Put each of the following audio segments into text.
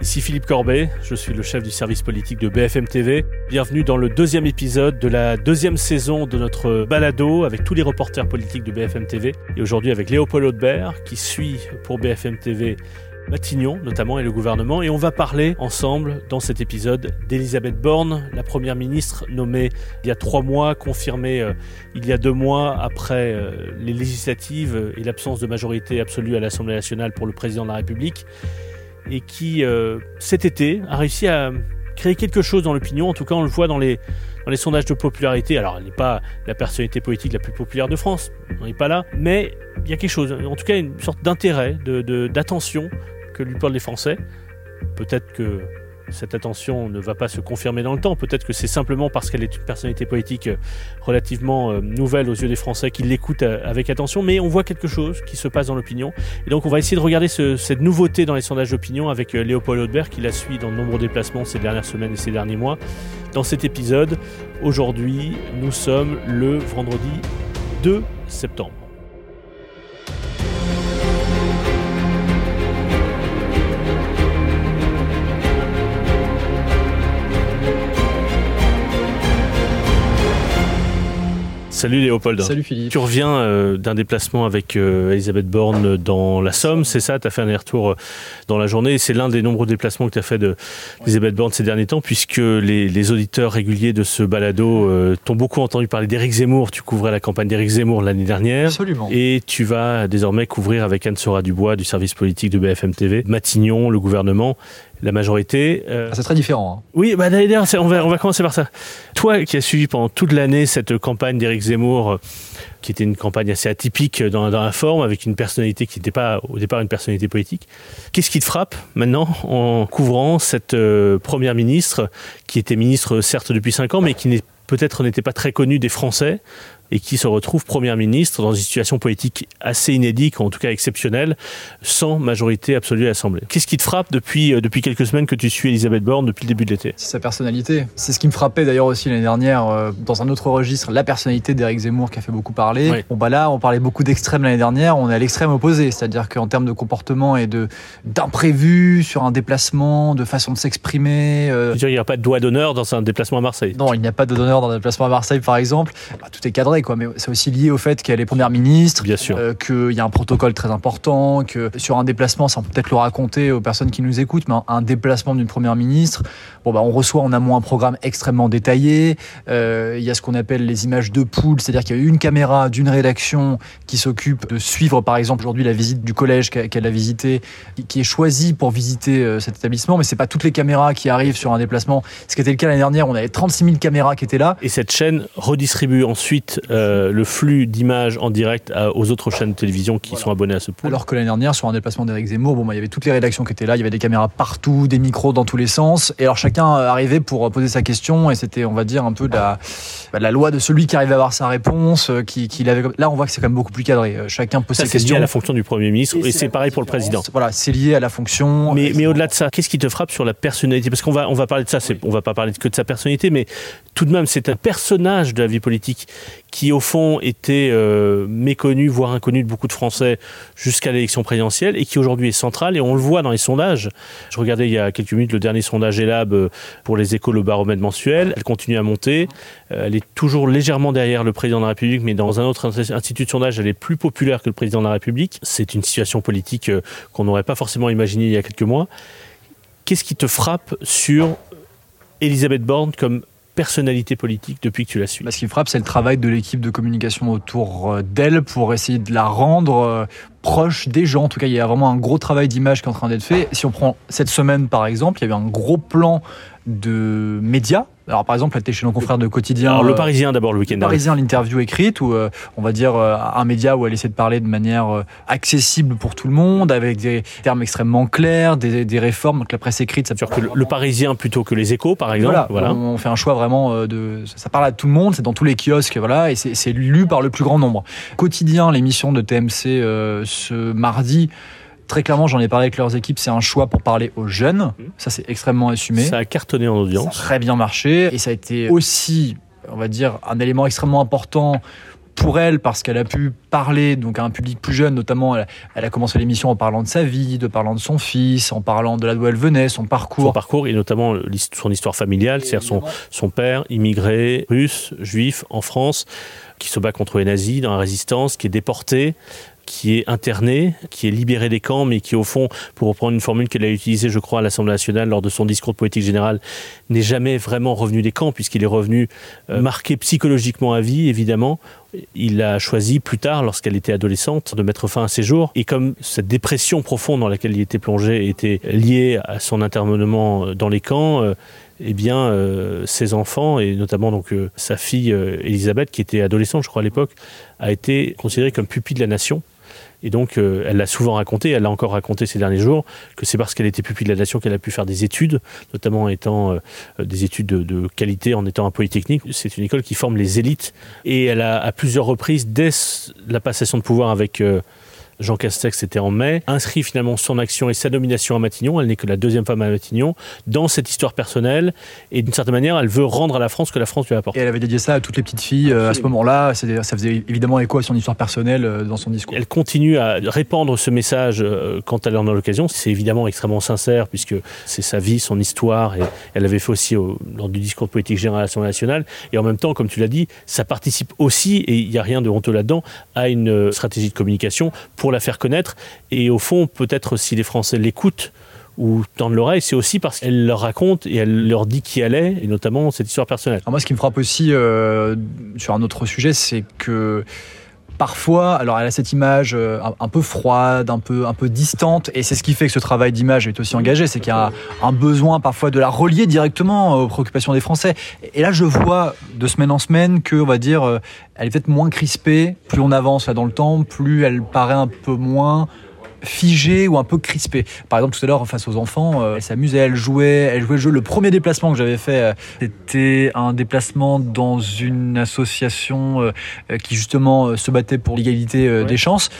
Ici Philippe Corbet, je suis le chef du service politique de BFM TV. Bienvenue dans le deuxième épisode de la deuxième saison de notre balado avec tous les reporters politiques de BFM TV. Et aujourd'hui avec Léopold Audebert qui suit pour BFM TV Matignon notamment et le gouvernement. Et on va parler ensemble dans cet épisode d'Elisabeth Borne, la première ministre nommée il y a trois mois, confirmée euh, il y a deux mois après euh, les législatives et l'absence de majorité absolue à l'Assemblée nationale pour le président de la République et qui, euh, cet été, a réussi à créer quelque chose dans l'opinion. En tout cas, on le voit dans les, sondages de popularité. Alors, elle n'est pas la personnalité politique la plus populaire de France, on n'est pas là, mais il y a quelque chose, en tout cas une sorte d'intérêt, d'attention de, que lui parlent les Français. Peut-être que cette attention ne va pas se confirmer dans le temps. Peut-être que c'est simplement parce qu'elle est une personnalité politique euh, relativement euh, nouvelle aux yeux des Français qu'ils l'écoutent euh, avec attention, mais on voit quelque chose qui se passe dans l'opinion. Et donc on va essayer de regarder cette nouveauté dans les sondages d'opinion avec Léopold Audebert qui la suit dans de nombreux déplacements ces dernières semaines et ces derniers mois. Dans cet épisode, aujourd'hui, nous sommes le vendredi 2 septembre. Salut Léopold. Salut Philippe. Tu reviens euh, d'un déplacement avec euh, Elisabeth Borne dans la Somme, c'est ça? Tu as fait un aller-retour euh, dans la journée. C'est l'un des nombreux déplacements que tu as fait d'Elisabeth Borne ces derniers temps, puisque les, auditeurs réguliers de ce balado t'ont beaucoup entendu parler d'Éric Zemmour. Tu couvrais la campagne d'Éric Zemmour l'année dernière. Absolument. Et tu vas désormais couvrir avec Anne-Sora Dubois du service politique de BFM TV, Matignon, le gouvernement la majorité. Euh, ah, c'est très différent. Hein. Oui, bah, d'ailleurs, on va, on va commencer par ça. Toi qui as suivi pendant toute l'année cette campagne d'Éric Zemmour, euh, qui était une campagne assez atypique dans, la forme, avec une personnalité qui n'était pas au départ une personnalité politique, qu'est-ce qui te frappe maintenant en couvrant cette euh, première ministre, qui était ministre certes depuis 5 ans, mais qui peut-être n'était pas très connue des Français et qui se retrouve Première ministre dans une situation politique assez inédite, en tout cas exceptionnelle, sans majorité absolue à l'Assemblée. Qu'est-ce qui te frappe depuis, euh, depuis quelques semaines que tu suis Elisabeth Borne depuis le début de l'été? C'est sa personnalité. C'est ce qui me frappait d'ailleurs aussi l'année dernière, euh, dans un autre registre, la personnalité d'Éric Zemmour qui a fait beaucoup parler. Bon bah là, on parlait beaucoup d'extrême l'année dernière, on est à l'extrême opposé, c'est-à-dire qu'en termes de comportement et de d'imprévu sur un déplacement, de façon de s'exprimer. Euh... il n'y a pas de doigt d'honneur dans un déplacement à Marseille? Non, il n'y a pas de doigt d'honneur dans un déplacement à Marseille, par exemple. Bah, tout est cadré mais c'est aussi lié au fait qu'elle est première ministre, Bien sûr. Euh, qu'il y a un protocole très important, que sur un déplacement, ça on peut peut-être le raconter aux personnes qui nous écoutent, mais un déplacement d'une première ministre, bon bah on reçoit en amont un programme extrêmement détaillé. Euh, il y a ce qu'on appelle les images de poule, c'est-à-dire qu'il y a une caméra d'une rédaction qui s'occupe de suivre, par exemple aujourd'hui la visite du collège qu'elle a visité, qui est choisie pour visiter euh, cet établissement, mais c'est pas toutes les caméras qui arrivent sur un déplacement. Ce qui était le cas l'année dernière, on avait 36 000 caméras qui étaient là. Et cette chaîne redistribue ensuite euh, le flux d'images en direct aux autres chaînes de télévision qui sont abonnées à ce pool. Alors que l'année dernière, sur un déplacement d'Éric Zemmour, bon, bah, il y avait toutes les rédactions qui étaient là, il y avait des caméras partout, des micros dans tous les sens. Et alors chacun arrivait pour poser sa question et c'était, on va dire, un peu la, bah, la loi de celui qui arrivait à avoir sa réponse. Euh, qui, qui l'avait... Là, on voit que c'est quand même beaucoup plus cadré. Euh, chacun pose sa question. C'est lié à la fonction du Premier ministre et, c'est pareil pour le président. Voilà, c'est lié à la fonction. Mais, mais au-delà de ça, qu'est-ce qui te frappe sur la personnalité? Parce qu'on va, on va parler de ça, c'est, on va pas parler que de sa personnalité, mais tout de même, c'est un personnage de la vie politique qui, au fond, était euh, méconnu, voire inconnu de beaucoup de Français jusqu'à l'élection présidentielle et qui aujourd'hui est central. Et on le voit dans les sondages. Je regardais il y a quelques minutes le dernier sondage ELAB euh, pour les échos, le baromètre mensuel. Elle continue à monter. Euh, elle est toujours légèrement derrière le président de la République, mais dans un autre institut de sondage, elle est plus populaire que le président de la République. C'est une situation politique qu'on n'aurait pas forcément imaginée il y a quelques mois. Qu'est-ce qui te frappe sur Elisabeth Borne comme personnalité politique depuis que tu la suis bah, Ce qui frappe, c'est le travail de l'équipe de communication autour euh, d'elle pour essayer de la rendre euh, proche des gens. En tout cas, il y a vraiment un gros travail d'image qui est en train d'être fait. Si on prend cette semaine, par exemple, il y avait un gros plan de médias. Alors par exemple, elle était chez nos confrères de quotidien. Alors, le euh, Parisien d'abord le week-end. Le Parisien, l'interview écrite, où euh, on va dire euh, un média où elle essaie de parler de manière accessible pour tout le monde, avec des termes extrêmement clairs, des, réformes. Donc la presse écrite, ça peut que le, Parisien plutôt que les Échos, par exemple. Voilà, On, fait un choix vraiment de. Ça parle à tout le monde, c'est dans tous les kiosques, voilà, et c'est lu par le plus grand nombre. Quotidien, l'émission de TMC ce mardi Très clairement, j'en ai parlé avec leurs équipes, c'est un choix pour parler aux jeunes. Ça, c'est extrêmement assumé. Ça a cartonné en audience. Ça a très bien marché. Et ça a été aussi, on va dire, un élément extrêmement important pour elle parce qu'elle a pu parler donc à un public plus jeune, notamment elle, a commencé l'émission en parlant de sa vie, de parlant de son fils, en parlant de là d'où elle venait, son parcours. Son parcours et notamment son histoire familiale, c'est-à-dire son, son père immigré russe, juif en France, qui se bat contre les nazis dans la résistance, qui est déporté, qui est interné, qui est libéré des camps, mais qui, au fond, pour reprendre une formule qu'elle a utilisée, je crois, à l'Assemblée nationale lors de son discours de politique générale, n'est jamais vraiment revenu des camps, puisqu'il est revenu euh, marqué psychologiquement à vie, évidemment. Il a choisi plus tard, lorsqu'elle était adolescente, de mettre fin à ses jours. Et comme cette dépression profonde dans laquelle il était plongé était liée à son internement dans les camps, euh, eh bien, euh, ses enfants, et notamment donc sa fille Elisabeth, qui était adolescente, je crois, à l'époque, a été considérée comme pupille de la nation. Et donc, euh, elle l'a souvent raconté, elle l'a encore raconté ces derniers jours, que c'est parce qu'elle était pupille de la nation qu'elle a pu faire des études, notamment en étant euh, des études de, qualité, en étant un polytechnique. C'est une école qui forme les élites. Et elle a, à plusieurs reprises, dès la passation de pouvoir avec euh, Jean Castex, c'était en mai, inscrit finalement son action et sa nomination à Matignon, elle n'est que la deuxième femme à Matignon, dans cette histoire personnelle. Et d'une certaine manière, elle veut rendre à la France ce que la France lui a apporté. Et elle avait dédié ça à toutes les petites filles euh, à ce moment-là. Ça faisait évidemment écho à son histoire personnelle euh, dans son discours. Elle continue à répandre ce message euh, quand elle en a l'occasion. C'est évidemment extrêmement sincère, puisque c'est sa vie, son histoire. Et elle avait fait aussi lors du discours de politique générale à l'Assemblée nationale. Et en même temps, comme tu l'as dit, ça participe aussi, et il n'y a rien de honteux là-dedans, à une stratégie de communication pour la faire connaître. Et au fond, peut-être si les Français l'écoutent, ou tendent l'oreille, c'est aussi parce qu'elle leur raconte et elle leur dit qui elle est, et notamment cette histoire personnelle. moi, ce qui me frappe aussi euh, sur un autre sujet, c'est que parfois, alors elle a cette image euh, un, peu froide, un peu, un peu distante, et c'est ce qui fait que ce travail d'image est aussi engagé, c'est qu'il y a un, besoin parfois de la relier directement aux préoccupations des Français. Et là, je vois de semaine en semaine que, on va dire, euh, elle est peut-être moins crispée. Plus on avance là dans le temps, plus elle paraît un peu moins figée ou un peu crispée. Par exemple, tout à l'heure, face aux enfants, euh, elle s'amusait, elle jouait, elle jouait le jeu. Le premier déplacement que j'avais fait, euh, c'était un déplacement dans une association euh, qui justement se battait pour l'égalité des chances.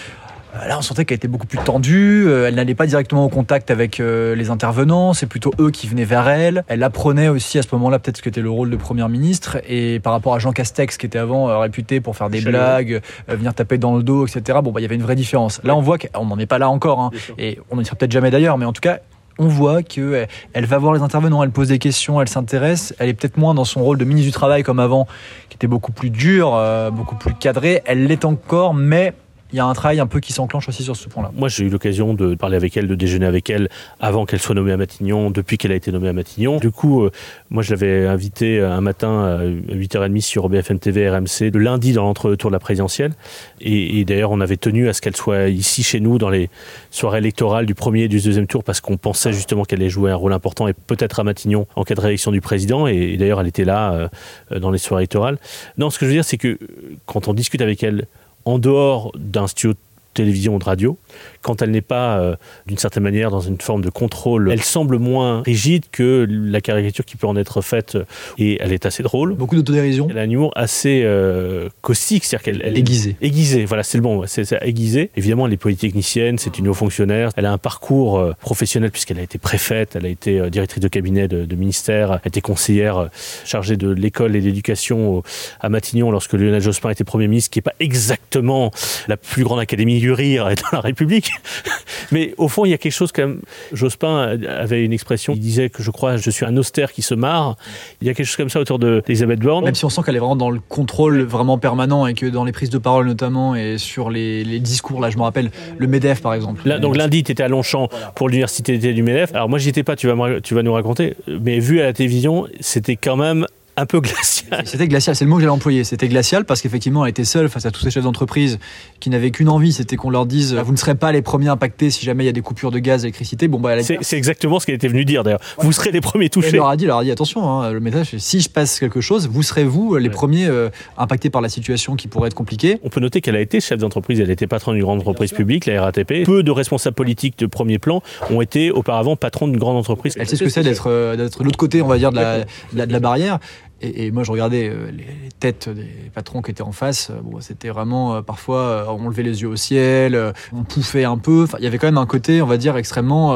Euh, là, on sentait qu'elle était beaucoup plus tendue. Euh, elle n'allait pas directement au contact avec euh, les intervenants. C'est plutôt eux qui venaient vers elle. Elle apprenait aussi à ce moment-là peut-être ce qu'était le rôle de première ministre. Et par rapport à Jean Castex, qui était avant réputé pour faire des blagues, venir taper dans le dos, etc. Bon, bah, il y avait une vraie différence. Là, on voit qu'on n'en est pas là encore. Hein. Et on n'en sera peut-être jamais d'ailleurs. Mais en tout cas, on voit qu'elle elle va voir les intervenants, elle pose des questions, elle s'intéresse. Elle est peut-être moins dans son rôle de ministre du Travail comme avant, qui était beaucoup plus dur, beaucoup plus cadré. Elle l'est encore, mais il y a un travail un peu qui s'enclenche aussi sur ce point-là. Moi, j'ai eu l'occasion de parler avec elle, de déjeuner avec elle avant qu'elle soit nommée à Matignon, depuis qu'elle a été nommée à Matignon. Du coup, euh, moi, je l'avais invitée un matin à 8h30 sur BFM TV RMC, le lundi dans l'entre-tour de la présidentielle. Et, d'ailleurs, on avait tenu à ce qu'elle soit ici chez nous dans les soirées électorales du premier et du deuxième tour parce qu'on pensait justement qu'elle allait jouer un rôle important et peut-être à Matignon en cas de réélection du président. Et, d'ailleurs, elle était là euh, dans les soirées électorales. Non, ce que je veux dire, c'est que quand on discute avec elle, en dehors d'un studio télévision ou de radio, quand elle n'est pas, euh, d'une certaine manière, dans une forme de contrôle, elle semble moins rigide que la caricature qui peut en être faite, et elle est assez drôle. Beaucoup d'autodérision. Elle a un humour assez euh, caustique, c'est-à-dire qu'elle... Elle, aiguisée. Aiguisée, voilà, c'est le bon, c'est aiguisée. Évidemment, elle est polytechnicienne, c'est une haut fonctionnaire, elle a un parcours euh, professionnel puisqu'elle a été préfète, elle a été directrice de cabinet de, ministère, elle a été conseillère chargée de l'école et de l'éducation à Matignon lorsque Lionel Jospin était Premier ministre, qui n'est pas exactement la plus grande académie du rire dans la République. Mais au fond, il y a quelque chose quand même. Jospin avait une expression, il disait que je crois, je suis un austère qui se marre. Il y a quelque chose comme ça autour d'Elisabeth Borne. Même si on sent qu'elle est vraiment dans le contrôle vraiment permanent et que dans les prises de parole notamment et sur les, discours, là je me rappelle, le MEDEF par exemple. Là, donc lundi, tu étais à Longchamp pour l'université d'été du MEDEF. Alors moi, j'y étais pas, tu vas, tu vas nous raconter, mais vu à la télévision, c'était quand même un peu glacial. C'était glacial, c'est le mot que j'allais employer. C'était glacial parce qu'effectivement, elle était seule face à tous ces chefs d'entreprise qui n'avaient qu'une envie, c'était qu'on leur dise vous ne serez pas les premiers impactés si jamais il y a des coupures de gaz, d'électricité. Bon, bah, c'est exactement ce qu'elle était venue dire d'ailleurs. Vous serez les premiers touchés. Elle leur a dit, leur a dit attention, hein, le message, si je passe quelque chose, vous serez vous les premiers euh, impactés par la situation qui pourrait être compliquée. On peut noter qu'elle a été chef d'entreprise, elle était patron d'une grande entreprise publique, la RATP. Peu de responsables politiques de premier plan ont été auparavant patrons d'une grande entreprise. Elle sait ce que c'est d'être euh, de l'autre côté, on va dire, de la, de la barrière. Et, moi, je regardais euh, les, têtes des patrons qui étaient en face. Bon, c'était vraiment euh, parfois euh, on levait les yeux au ciel, on pouffait un peu. Enfin, il y avait quand même un côté, on va dire, extrêmement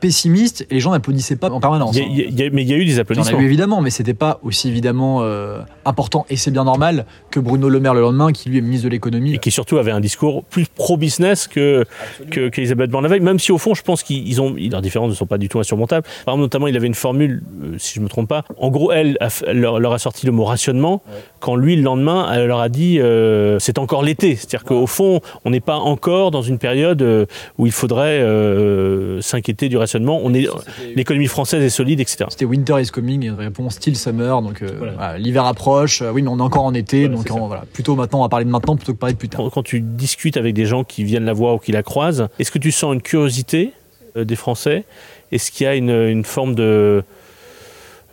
pessimiste. Et les gens n'applaudissaient pas en permanence. mais il y a eu des applaudissements. évidemment, mais c'était pas aussi évidemment important. Et c'est bien normal que Bruno Le Maire le lendemain, qui lui est ministre de l'économie. Et qui surtout avait un discours plus pro-business que, qu'Elisabeth Borne Même si au fond, je pense qu'ils ont, leurs différences ne sont pas du tout insurmontables. Par exemple, notamment, il avait une formule, euh, si je ne me trompe pas. En gros, elle leur, a sorti le mot rationnement, quand lui, le lendemain, elle leur a dit euh, c'est encore l'été. C'est-à-dire qu'au fond, on n'est pas encore dans une période euh, où il faudrait s'inquiéter du rationnement. On est, l'économie française est solide, etc. C'était Winter is coming, une réponse style summer. Donc l'hiver approche. oui, mais on est encore en été. donc voilà, plutôt maintenant, on va parler de maintenant plutôt que parler de plus tard. Quand tu discutes avec des gens qui viennent la voir ou qui la croisent, est-ce que tu sens une curiosité euh, des Français? Est-ce qu'il y a une, forme de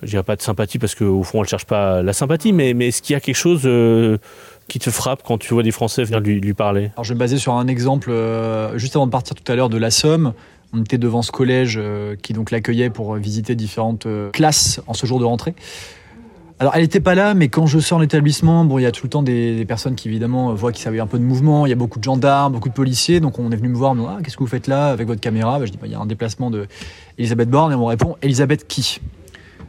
je dirais pas de sympathie parce qu'au fond, elle ne cherche pas la sympathie, mais, mais est-ce qu'il y a quelque chose euh, qui te frappe quand tu vois des Français venir lui, lui parler? Alors, je vais me baser sur un exemple. Euh, juste avant de partir tout à l'heure de la Somme, on était devant ce collège qui donc l'accueillait pour visiter différentes classes en ce jour de rentrée. Alors, elle n'était pas là, mais quand je sors l'établissement, bon, il y a tout le temps des, personnes qui évidemment voient qu'il y a un peu de mouvement. Il y a beaucoup de gendarmes, beaucoup de policiers. Donc, on est venu me voir, me ah, qu'est-ce que vous faites là avec votre caméra? Bah, Je dis, bah, il y a un déplacement de Elisabeth Borne, et on me répond, Elisabeth qui?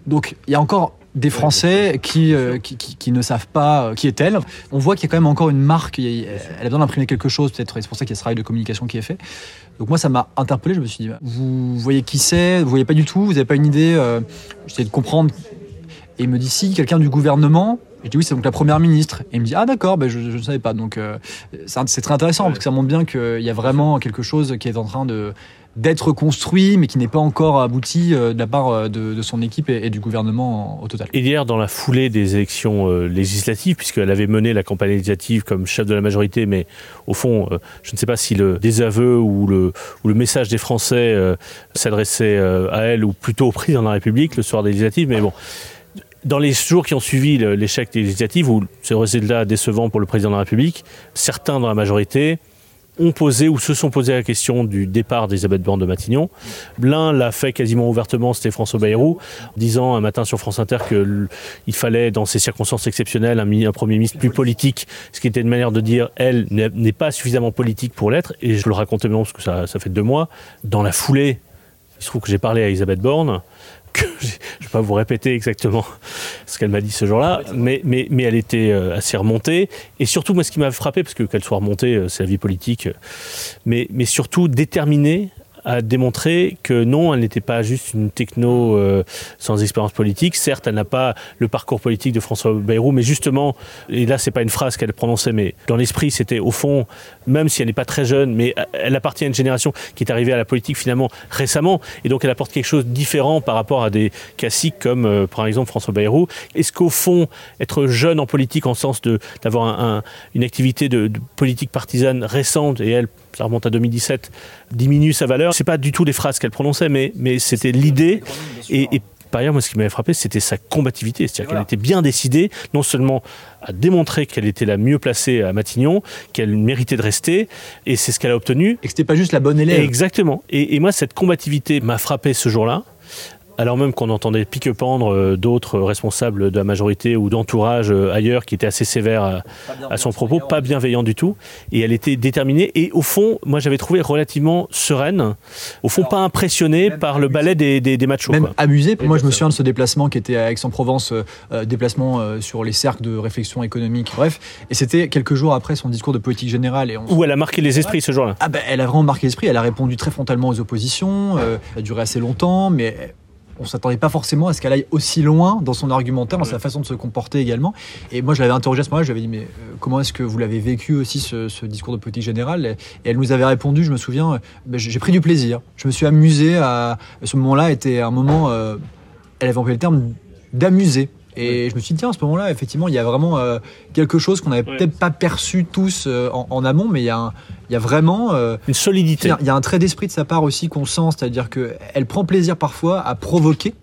Donc, il y a encore des Français qui, euh, ne savent pas euh, qui est-elle. On voit qu'il y a quand même encore une marque, elle a besoin d'imprimer quelque chose, peut-être, c'est pour ça qu'il y a ce travail de communication qui est fait. Donc moi, ça m'a interpellé. Je me suis dit, vous voyez qui c'est? Vous voyez pas du tout? Vous n'avez pas une idée euh, J'essaie de comprendre et il me dit si quelqu'un du gouvernement. Et je dis oui, c'est donc la première ministre. Et il me dit ah d'accord, ben je ne savais pas. Donc euh, c'est très intéressant parce que ça montre bien qu'il y a vraiment quelque chose qui est en train de d'être construit, mais qui n'est pas encore abouti euh, de la part euh, de, son équipe et, du gouvernement au total. Et hier, dans la foulée des élections législatives, puisqu'elle avait mené la campagne législative comme chef de la majorité, mais au fond, je ne sais pas si le désaveu ou le, ou le message des Français s'adressait à elle ou plutôt au président de la République le soir des législatives, mais bon dans les jours qui ont suivi l'échec des législatives, où c'est résultat décevant pour le président de la République, certains dans la majorité ont posé ou se sont posé la question du départ d'Elisabeth Borne de Matignon. L'un l'a fait quasiment ouvertement, c'était François Bayrou, disant un matin sur France Inter qu'il fallait, dans ces circonstances exceptionnelles, un, Premier ministre plus politique, ce qui était une manière de dire, elle n'est pas suffisamment politique pour l'être, et je le racontais maintenant parce que ça, ça fait deux mois. Dans la foulée, il se trouve que j'ai parlé à Elisabeth Borne, je ne vais pas vous répéter exactement ce qu'elle m'a dit ce jour-là, mais, mais, mais elle était euh, assez remontée. Et surtout, moi, ce qui m'a frappé, parce que qu'elle soit remontée, euh, c'est la vie politique, mais, mais surtout déterminée a démontré que non, elle n'était pas juste une techno euh, sans expérience politique. Certes, elle n'a pas le parcours politique de François Bayrou, mais justement, et là, c'est pas une phrase qu'elle prononçait, mais dans l'esprit, c'était au fond, même si elle n'est pas très jeune, mais elle appartient à une génération qui est arrivée à la politique finalement récemment, et donc elle apporte quelque chose de différent par rapport à des classiques comme, euh, par exemple, François Bayrou. Est-ce qu'au fond, être jeune en politique, en sens d'avoir une activité de, de politique partisane récente, et elle ça remonte à 2017, diminue sa valeur. C'est pas du tout les phrases qu'elle prononçait, mais, mais c'était l'idée. Et, par ailleurs, moi, ce qui m'avait frappé, c'était sa combativité. C'est-à-dire qu'elle était bien décidée, non seulement à démontrer qu'elle était la mieux placée à Matignon, qu'elle méritait de rester, et c'est ce qu'elle a obtenu. Et que c'était pas juste la bonne élève. Exactement. Et, et moi, cette combativité m'a frappé ce jour-là alors même qu'on entendait pique-pendre euh, d'autres responsables de la majorité ou d'entourage euh, ailleurs qui étaient assez sévères à, son propos, pas bienveillants du tout. Et elle était déterminée et au fond, moi j'avais trouvé relativement sereine, au fond pas impressionnée par le ballet des, des, machos. Même amusée. Moi je me souviens de ce déplacement qui était à Aix-en-Provence, euh, déplacement sur les cercles de réflexion économique, bref. Et c'était quelques jours après son discours de politique générale. Et Où elle a marqué les esprits ce jour-là. Ah ben, elle a vraiment marqué l'esprit, elle a répondu très frontalement aux oppositions, ça a duré assez longtemps, mais on s'attendait pas forcément à ce qu'elle aille aussi loin dans son argumentaire, dans sa façon de se comporter également. Et moi, je l'avais interrogé à ce moment-là, je lui avais dit, mais euh, comment est-ce que vous l'avez vécu aussi, ce, discours de politique générale? Et elle nous avait répondu, je me souviens, euh, ben, j'ai pris du plaisir. Je me suis amusé à, ce moment-là était un moment, euh, elle avait employé le terme d'amuser. Et je me suis dit, tiens, à ce moment-là, effectivement, il y a vraiment quelque chose qu'on n'avait peut-être pas perçu tous en, amont, mais il y a, il y a vraiment une solidité. Il y a un trait d'esprit de sa part aussi qu'on sent, c'est-à-dire qu'elle prend plaisir parfois à provoquer,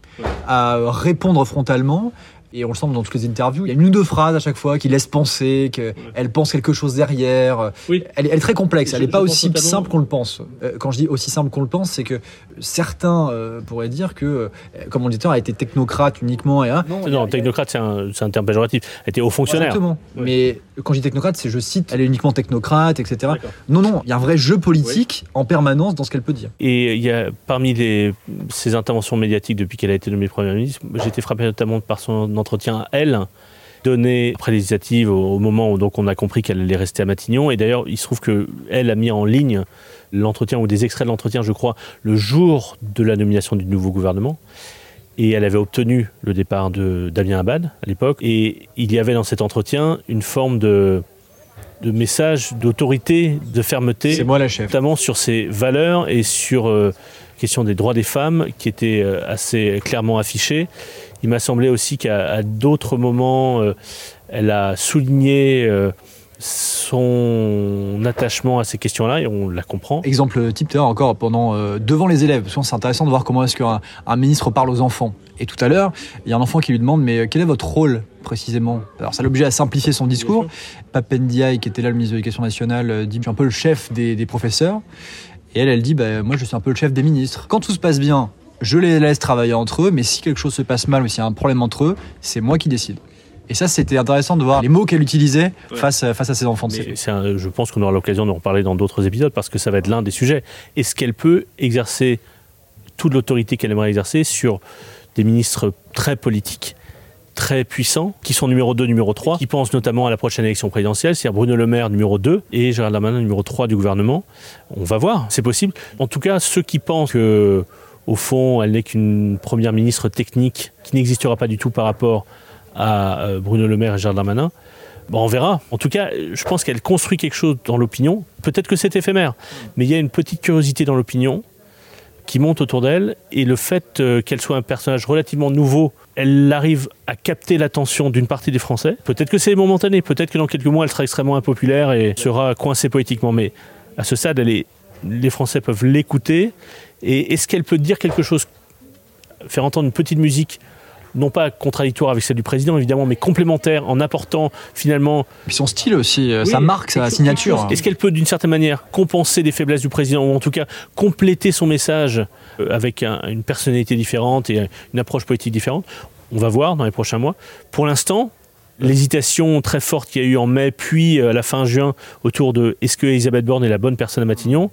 à répondre frontalement, et on le sent dans toutes les interviews. Il y a une ou deux phrases à chaque fois qui laissent penser qu'elle pense quelque chose derrière. Elle, est très complexe. Elle n'est pas aussi simple qu'on le pense. Euh, quand je dis aussi simple qu'on le pense, c'est que certains euh, pourraient dire que, euh, comme on dit, a été technocrate uniquement. Et, non, technocrate, c'est un, un, terme péjoratif. Elle était haut fonctionnaire. Exactement. Mais quand je dis technocrate, c'est je cite, elle est uniquement technocrate, etc. Non, non, il y a un vrai jeu politique en permanence dans ce qu'elle peut dire. Et il y a parmi les, ses interventions médiatiques depuis qu'elle a été nommée Première ministre, j'ai été frappé notamment par son entretien à elle, donné après les législatives au, moment où donc on a compris qu'elle allait rester à Matignon. Et d'ailleurs, il se trouve qu'elle a mis en ligne l'entretien ou des extraits de l'entretien, je crois, le jour de la nomination du nouveau gouvernement. Et elle avait obtenu le départ de Damien Abad à l'époque. Et il y avait dans cet entretien une forme de, de message d'autorité, de fermeté. C'est moi la chef. Notamment sur ses valeurs et sur euh, question des droits des femmes qui étaient euh, assez clairement affichées. Il m'a semblé aussi qu'à d'autres moments, euh, elle a souligné son attachement à ces questions-là et on la comprend. Exemple type, encore pendant devant les élèves, parce que c'est intéressant de voir comment est-ce qu'un un ministre parle aux enfants. Et tout à l'heure, il y a un enfant qui lui demande mais quel est votre rôle précisément? Alors ça l'oblige à simplifier son discours. Papendiaï, qui était là le ministre de l'Éducation nationale, dit je suis un peu le chef des, professeurs. Et elle, elle dit bah, moi je suis un peu le chef des ministres. Quand tout se passe bien, je les laisse travailler entre eux, mais si quelque chose se passe mal ou s'il y a un problème entre eux, c'est moi qui décide. Et ça, c'était intéressant de voir les mots qu'elle utilisait face, face à ses enfants. je pense qu'on aura l'occasion d'en reparler dans d'autres épisodes parce que ça va être l'un des sujets. Est-ce qu'elle peut exercer toute l'autorité qu'elle aimerait exercer sur des ministres très politiques? Très puissants, qui sont numéro 2, numéro 3, qui pensent notamment à la prochaine élection présidentielle, c'est-à-dire Bruno Le Maire numéro 2 et Gérald Darmanin numéro 3 du gouvernement. On va voir, c'est possible. En tout cas, ceux qui pensent que, au fond, elle n'est qu'une première ministre technique qui n'existera pas du tout par rapport à euh, Bruno Le Maire et Gérald Darmanin, Bon, on verra. En tout cas, je pense qu'elle construit quelque chose dans l'opinion. Peut-être que c'est éphémère, mais il y a une petite curiosité dans l'opinion qui monte autour d'elle et le fait euh, qu'elle soit un personnage relativement nouveau, elle arrive à capter l'attention d'une partie des Français. Peut-être que c'est momentané, peut-être que dans quelques mois elle sera extrêmement impopulaire et sera coincée politiquement, mais à ce stade, les Français peuvent l'écouter. Et est-ce qu'elle peut dire quelque chose, faire entendre une petite musique non pas contradictoire avec celle du président évidemment, mais complémentaire en apportant finalement. son style aussi, euh, sa marque, sa signature. Est-ce qu'elle peut d'une certaine manière compenser des faiblesses du président ou en tout cas compléter son message euh, avec une personnalité différente et une approche politique différente? On va voir dans les prochains mois. Pour l'instant, l'hésitation très forte qu'il y a eu en mai, puis euh, à la fin juin, autour de est-ce que Elisabeth Borne est la bonne personne à Matignon?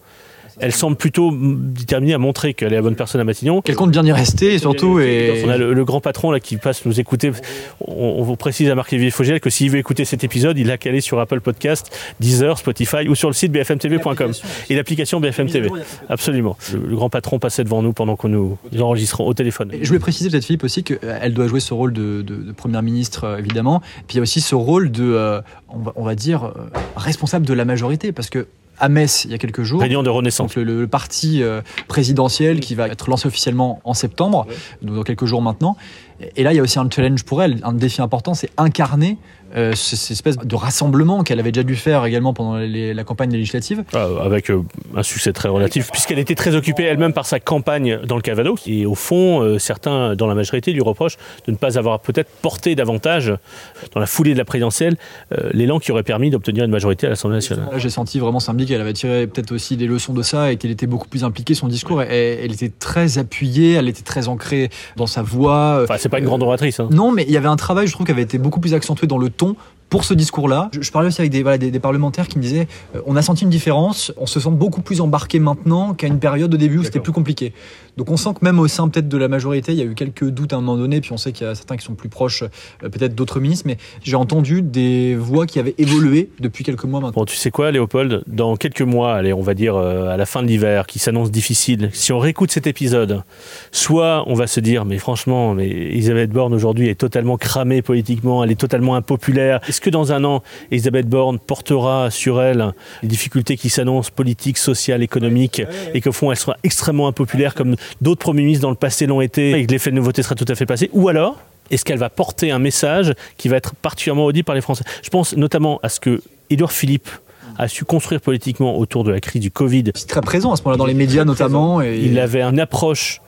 Elle semble plutôt déterminée à montrer qu'elle est la bonne personne à Matignon. Qu'elle compte bien y rester, surtout. Et... On a le, grand patron là qui passe nous écouter. On, vous précise à Marc-Lévy Fogel que s'il veut écouter cet épisode, il l'a calé sur Apple Podcast, Deezer, Spotify ou sur le site bfmtv.com et l'application BFM TV. Absolument. Le, grand patron passait devant nous pendant que nous enregistrons au téléphone. je voulais préciser peut-être Philippe aussi qu'elle doit jouer ce rôle de, première ministre euh, évidemment. Puis il y a aussi ce rôle de, euh, on, va, dire, euh, responsable de la majorité parce que à Metz il y a quelques jours. Réunion de Renaissance. le, parti euh, présidentiel qui va être lancé officiellement en septembre, dans quelques jours maintenant. Et là, il y a aussi un challenge pour elle, un défi important, c'est incarner euh, cette espèce de rassemblement qu'elle avait déjà dû faire également pendant la campagne législative. Ah, avec euh, un succès très relatif, puisqu'elle était très occupée elle-même par sa campagne dans le Calvados. Et au fond, euh, certains dans la majorité lui reprochent de ne pas avoir peut-être porté davantage, dans la foulée de la présidentielle, l'élan qui aurait permis d'obtenir une majorité à l'Assemblée nationale. J'ai senti vraiment Sambi qu'elle avait tiré peut-être aussi des leçons de ça et qu'elle était beaucoup plus impliquée. Son discours, elle, elle, était très appuyée, elle était très ancrée dans sa voix. Enfin, c'est pas une grande oratrice. Hein. Non, mais il y avait un travail, je trouve, qui avait été beaucoup plus accentué dans le ton pour ce discours-là. Je, parlais aussi avec des, des, parlementaires qui me disaient euh, on a senti une différence, on se sent beaucoup plus embarqué maintenant qu'à une période au début où c'était plus compliqué. Donc on sent que même au sein peut-être de la majorité, il y a eu quelques doutes à un moment donné, puis on sait qu'il y a certains qui sont plus proches euh, peut-être d'autres ministres, mais j'ai entendu des voix qui avaient évolué depuis quelques mois maintenant. Bon, tu sais quoi, Léopold? Dans quelques mois, allez, on va dire euh, à la fin de l'hiver, qui s'annonce difficile, si on réécoute cet épisode, soit on va se dire, mais franchement, mais Elisabeth Borne aujourd'hui est totalement cramée politiquement, elle est totalement impopulaire que dans un an, Elisabeth Borne portera sur elle les difficultés qui s'annoncent politiques, sociales, économiques, et qu'au fond, elle sera extrêmement impopulaire comme d'autres premiers ministres dans le passé l'ont été, et que l'effet de nouveauté sera tout à fait passé Ou alors, est-ce qu'elle va porter un message qui va être particulièrement audible par les Français? Je pense notamment à ce que Édouard Philippe a su construire politiquement autour de la crise du Covid. C'est très présent à ce moment-là dans les médias notamment. Et... Il avait une approche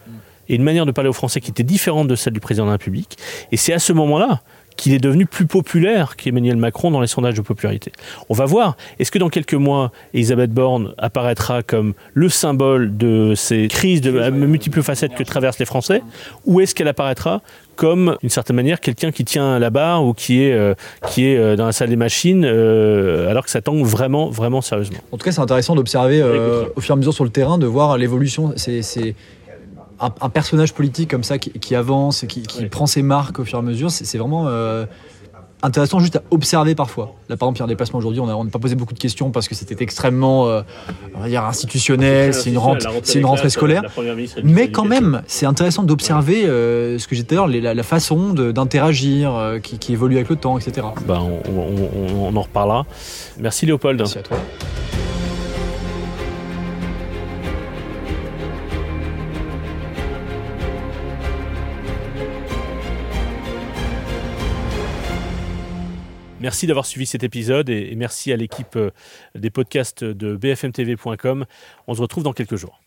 et une manière de parler aux Français qui était différente de celle du président de la République. Et c'est à ce moment-là qu'il est devenu plus populaire qu'Emmanuel Macron dans les sondages de popularité. On va voir, est-ce que dans quelques mois, Elisabeth Borne apparaîtra comme le symbole de ces crises de multiples facettes que traversent les Français, ou est-ce qu'elle apparaîtra comme, d'une certaine manière, quelqu'un qui tient la barre ou qui est, euh, qui est euh, dans la salle des machines, euh, alors que ça tangue vraiment, vraiment sérieusement? En tout cas, c'est intéressant d'observer au fur et à mesure sur le terrain, de voir l'évolution. C'est un, personnage politique comme ça qui, avance, qui, qui prend ses marques au fur et à mesure, c'est vraiment euh, intéressant juste à observer parfois. Là, par exemple, il y a un déplacement aujourd'hui, on n'a pas posé beaucoup de questions parce que c'était extrêmement euh, on va dire institutionnel, c'est une, rentrée, c'est une rentrée scolaire. Mais quand même, c'est intéressant d'observer euh, ce que j'ai dit tout à l'heure, la, façon d'interagir euh, qui, qui, évolue avec le temps, etc. Ben, on, on, on en reparlera. Merci Léopold. Merci à toi. Merci d'avoir suivi cet épisode et merci à l'équipe euh, des podcasts de bfmtv.com. On se retrouve dans quelques jours.